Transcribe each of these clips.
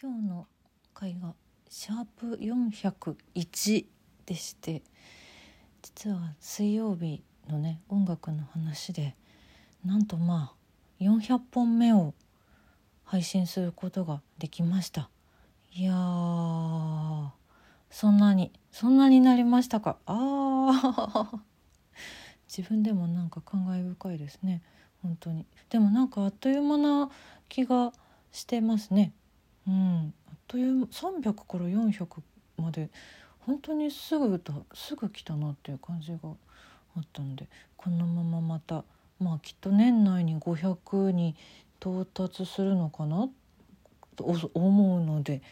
今日の回がシャープ401でして実は水曜日のね音楽の話でなんとまあ400本目を配信することができました。いやーそんなにそんなになりましたか？あー。自分でもなんか感慨深いですね。本当に。でもなんかあっという間な気がしてますね。うん。あっという300から400まで本当にすぐだすぐ来たなっていう感じがあったのでこのまままたまあきっと年内に500に到達するのかなと思うので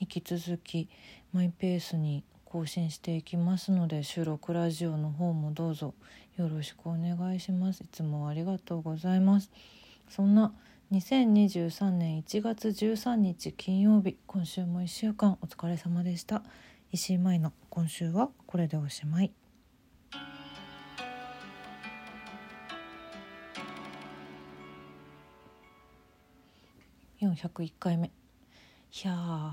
引き続きマイペースに更新していきますので収録ラジオの方もどうぞよろしくお願いします。いつもありがとうございます。そんな2023年1月13日金曜日今週も1週間お疲れ様でした。石井舞の今週はこれでおしまい。401回目いや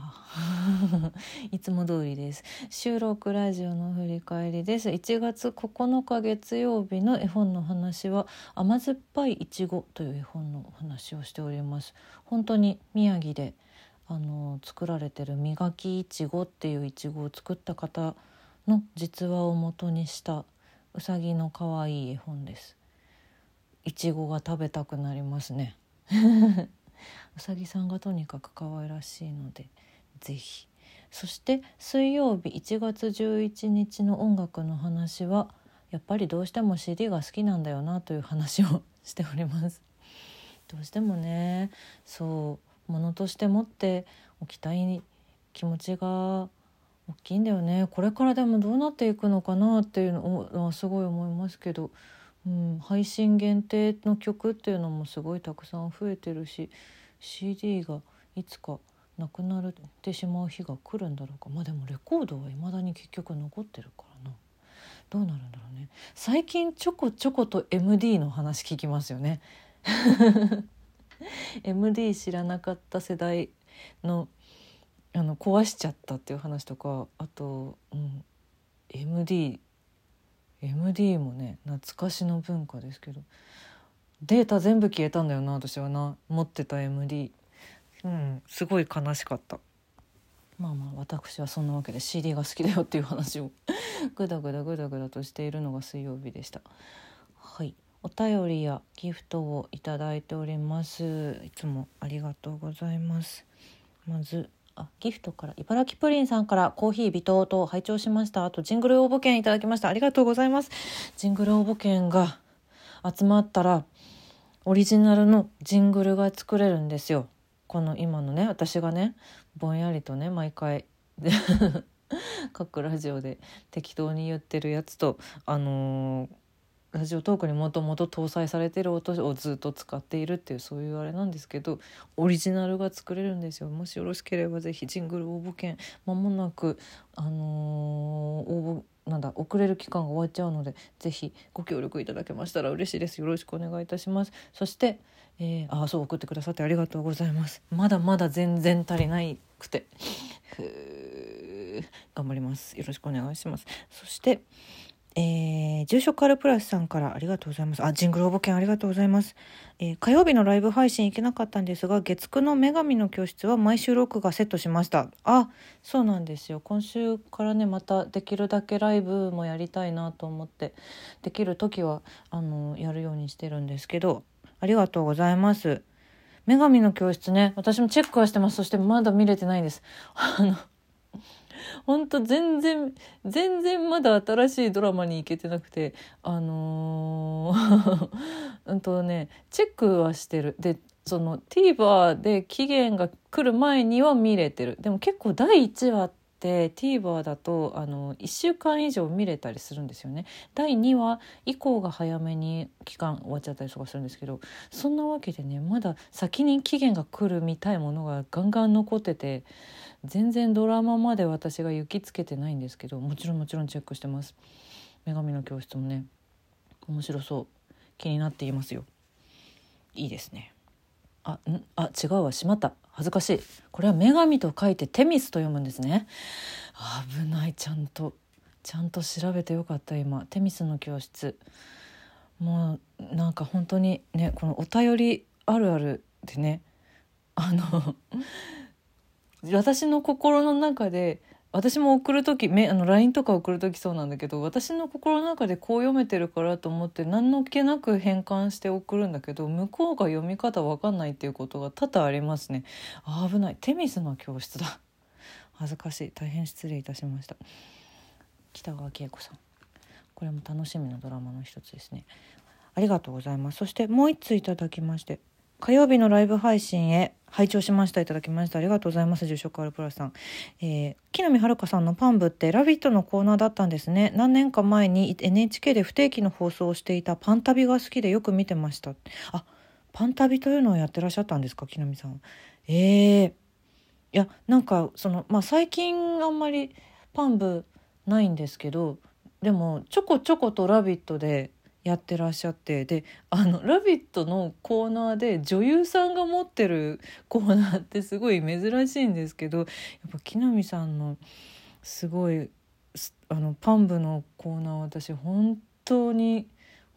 いつも通りです。収録ラジオの振り返りです。1月9日月曜日の絵本の話は甘酸っぱいいちごという絵本の話をしております。本当に宮城であの作られてる磨きいちごっていういちごを作った方の実話を元にしたうさぎの可愛い絵本です。いちごが食べたくなりますね。うさぎさんがとにかく可愛らしいのでぜひ。そして水曜日1月11日の音楽の話はやっぱりどうしても CD が好きなんだよなという話をしております。どうしてもねそうものとして持っておきたい気持ちが大きいんだよね。これからでもどうなっていくのかなっていうのはすごい思いますけど、うん、配信限定の曲っていうのもすごいたくさん増えてるし CD がいつかなくなってしまう日が来るんだろうか。まあでもレコードはいまだに結局残ってるからな。どうなるんだろうね。最近ちょこちょこと MD の話聞きますよね。MD 知らなかった世代のあの壊しちゃったっていう話とかあと、うん、MD MD もね懐かしの文化ですけどデータ全部消えたんだよな私はな持ってた MD うんすごい悲しかった。まあまあ私はそんなわけで CD が好きだよっていう話を グダグダグダグダとしているのが水曜日でした。はい。お便りやギフトをいただいております。いつもありがとうございます。まずあギフトから茨城プリンさんからコーヒー微糖と拝聴しました。あとジングル応募券いただきました。ありがとうございます。ジングル応募券が集まったらオリジナルのジングルが作れるんですよ。この今のね私がねぼんやりとね毎回 各ラジオで適当に言ってるやつとあのー、ラジオトークにもともと搭載されてる音をずっと使っているっていうそういうあれなんですけどオリジナルが作れるんですよ。もしよろしければぜひジングル応募券まもなくあのー、応募なんだ遅れる期間が終わっちゃうのでぜひご協力いただけましたら嬉しいです。よろしくお願いいたします。そして、えー、あそう送ってくださってありがとうございます。まだまだ全然足りないくて。頑張ります。よろしくお願いします。そしてえー、住所カルプラスさんからありがとうございます。あ、ジングル応募券ありがとうございます。えー、火曜日のライブ配信行けなかったんですが、月9の女神の教室は毎週録画セットしました。あ、そうなんですよ。今週からね、またできるだけライブもやりたいなと思って、できる時は、あの、やるようにしてるんですけど、ありがとうございます。女神の教室ね、私もチェックはしてます。そしてまだ見れてないんです。あの、ほんと全然全然まだ新しいドラマに行けてなくてあのー うんとねチェックはしてる。でその TVer で期限が来る前には見れてる。でも結構第1話って TVer だとあの1週間以上見れたりするんですよね。第2話以降が早めに期間終わっちゃったりとかするんですけどそんなわけでねまだ先に期限が来るみたいものがガンガン残ってて全然ドラマまで私が行きつけてないんですけどもちろんもちろんチェックしてます。女神の教室もね面白そう。気になっていますよ。いいですね。あん？あ違うわ。しまった。恥ずかしい。これは女神と書いてテミスと読むんですね。危ない。ちゃんとちゃんと調べてよかった今。テミスの教室。もうなんか本当にねこのお便りあるあるでね。あの私の心の中で私も送る時めあの LINE とか送る時そうなんだけど私の心の中でこう読めてるからと思って何の気なく変換して送るんだけど向こうが読み方わかんないっていうことが多々ありますね。あ危ない。テミスの教室だ。恥ずかしい。大変失礼いたしました。北川景子さん。これも楽しみなドラマの一つですね。ありがとうございます。そしてもう一通いただきまして火曜日のライブ配信へ拝聴しました。いただきました。ありがとうございます。住職アルプラスさん、えー、木南遥さんのパン部ってラビットのコーナーだったんですね。何年か前に NHK で不定期の放送をしていたパン旅が好きでよく見てました。あパン旅というのをやってらっしゃったんですか？木南さん。えー、いやなんかそのまあ最近あんまりパン部ないんですけどでもちょこちょこと「ラビット!」でやってらっしゃってであの「ラビット!」のコーナーで女優さんが持ってるコーナーってすごい珍しいんですけどやっぱ木南さんのすごいあのパン部のコーナー私本当に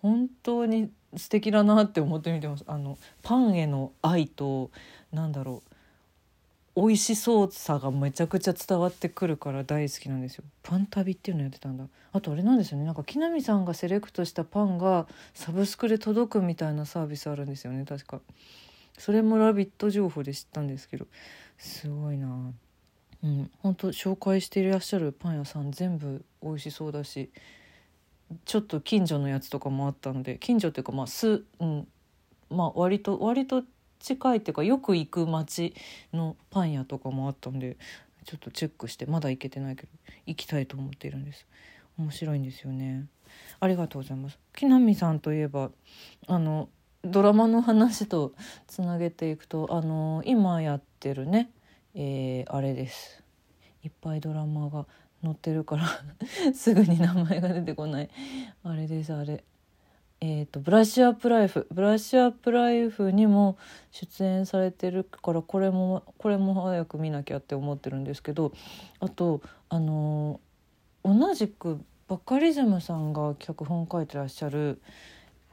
本当に素敵だなって思って見てます。あのパンへの愛となんだろう美味しそうさがめちゃくちゃ伝わってくるから大好きなんですよ。パン旅っていうのやってたんだ。あとあれなんですよね。なんか木南さんがセレクトしたパンがサブスクで届くみたいなサービスあるんですよね。確か。それも「ラビット!」情報で知ったんですけど。すごいな。うん。本当紹介していらっしゃるパン屋さん全部美味しそうだしちょっと近所のやつとかもあったので近所っていうかまあす、うん、まあ割と割と近いっていうかよく行く街のパン屋とかもあったんでちょっとチェックしてまだ行けてないけど行きたいと思っているんです。面白いんですよね。ありがとうございます。木南さんといえばあのドラマの話とつなげていくとあの今やってるね、えー、あれです。いっぱいドラマが載ってるから すぐに名前が出てこない。あれですあれ。えーと、ブラッシュアップライフブラッシュアップライフにも出演されてるからこれもこれも早く見なきゃって思ってるんですけどあとあのー、同じくバカリズムさんが脚本書いてらっしゃる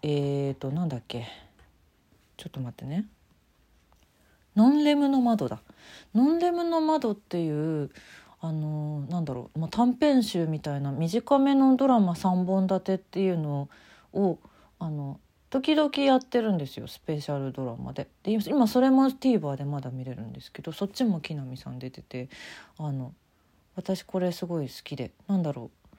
えーとなんだっけちょっと待ってね「ノンレムの窓だ」ノンレムの窓っていうあのー、なんだろう、まあ、短編集みたいな短めのドラマ3本立てっていうのをあの時々やってるんですよスペシャルドラマで。で今それも TVer でまだ見れるんですけどそっちも木南さん出ててあの私これすごい好きでなんだろう。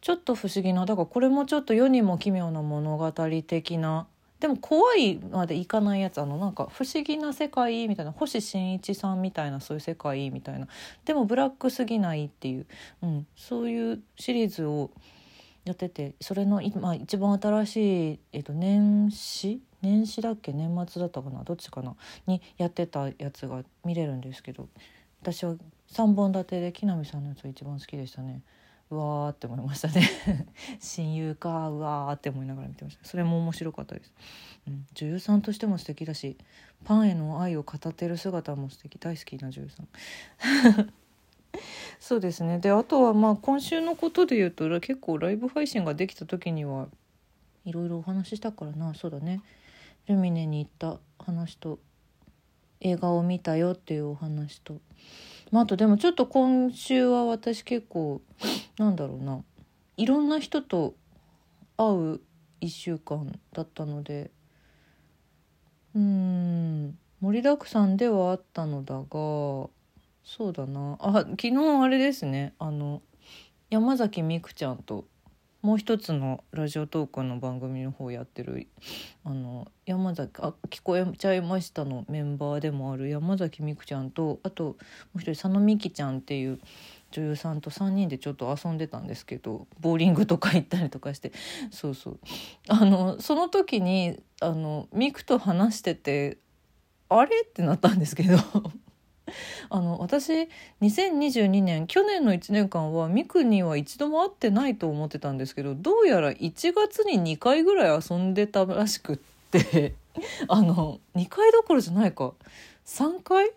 ちょっと不思議なだからこれもちょっと世にも奇妙な物語的なでも怖いまでいかないやつあのなんか不思議な世界みたいな星新一さんみたいなそういう世界みたいなでもブラックすぎないっていう、うん、そういうシリーズをやっててそれの今一番新しい、えっと、年始？年始だっけ？年末だったかな？どっちかな？にやってたやつが見れるんですけど私は3本立てで木南さんのやつが一番好きでしたね。うわーって思いましたね。親友かうわーって思いながら見てました。それも面白かったです、うん、女優さんとしても素敵だしパンへの愛を語ってる姿も素敵。大好きな女優さん。そうですね。であとはまあ今週のことで言うと結構ライブ配信ができた時にはいろいろお話ししたからな。そうだね。ルミネに行った話と映画を見たよっていうお話と、まあ、あとでもちょっと今週は私結構なんだろうな。いろんな人と会う1週間だったのでうん盛りだくさんではあったのだがそうだな。あ昨日あれですね。あの山崎美空ちゃんともう一つのラジオトークの番組の方やってるあの山崎あ聞こえちゃいましたのメンバーでもある山崎美空ちゃんとあともう一人佐野美希ちゃんっていう女優さんと3人でちょっと遊んでたんですけどボーリングとか行ったりとかして。そうそう。あのその時にあのミクと話しててあれ？ってなったんですけど。あの私2022年去年の1年間はミクには一度も会ってないと思ってたんですけどどうやら1月に2回ぐらい遊んでたらしくって あの2回どころじゃないか3回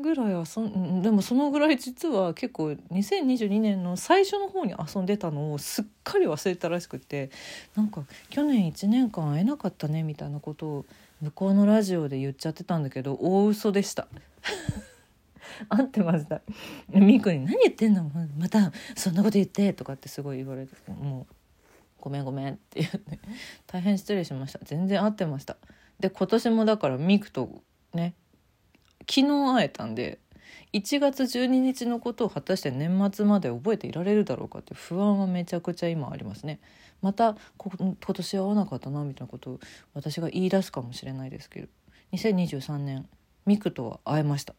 ぐらいはそんでもそのぐらい実は結構2022年の最初の方に遊んでたのをすっかり忘れたらしくてなんか去年1年間会えなかったねみたいなことを向こうのラジオで言っちゃってたんだけど大嘘でした。合ってました。みーくんに「何言ってんの？またそんなこと言って」とかってすごい言われてもう「ごめんごめん」って言って大変失礼しました。全然合ってました。で今年もだからミクとね昨日会えたんで1月12日のことを果たして年末まで覚えていられるだろうかって不安はめちゃくちゃ今ありますね。また今年会わなかったなみたいなことを私が言い出すかもしれないですけど2023年ミクとは会えました。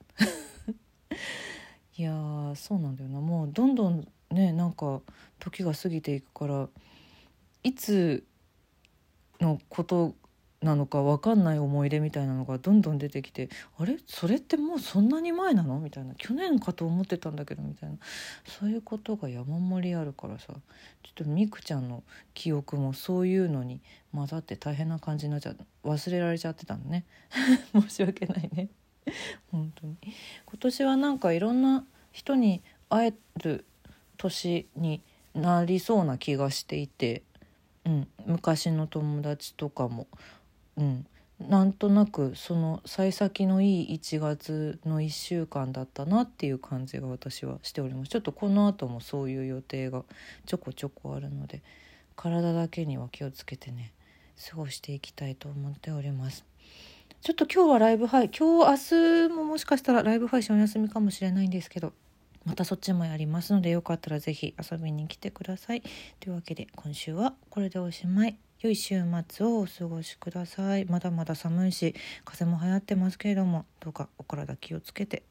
いやそうなんだよな。もうどんどんねなんか時が過ぎていくからいつのことなのか分かんない思い出みたいなのがどんどん出てきてあれ？それってもうそんなに前なの？みたいな。去年かと思ってたんだけどみたいな。そういうことが山盛りあるからさ。ちょっとみくちゃんの記憶もそういうのに混ざって大変な感じになっちゃう。忘れられちゃってたのね。申し訳ないね。本当に。今年はなんかいろんな人に会える年になりそうな気がしていて、うん、昔の友達とかも。うん、なんとなくその幸先のいい1月の1週間だったなっていう感じが私はしております。ちょっとこの後もそういう予定がちょこちょこあるので体だけには気をつけてね過ごしていきたいと思っております。ちょっと今日はライブ配今日明日ももしかしたらライブ配信お休みかもしれないんですけどまたそっちもやりますのでよかったら是非遊びに来てください。というわけで今週はこれでおしまい。良い週末をお過ごしください。まだまだ寒いし風も流行ってますけれどもどうかお体気をつけて。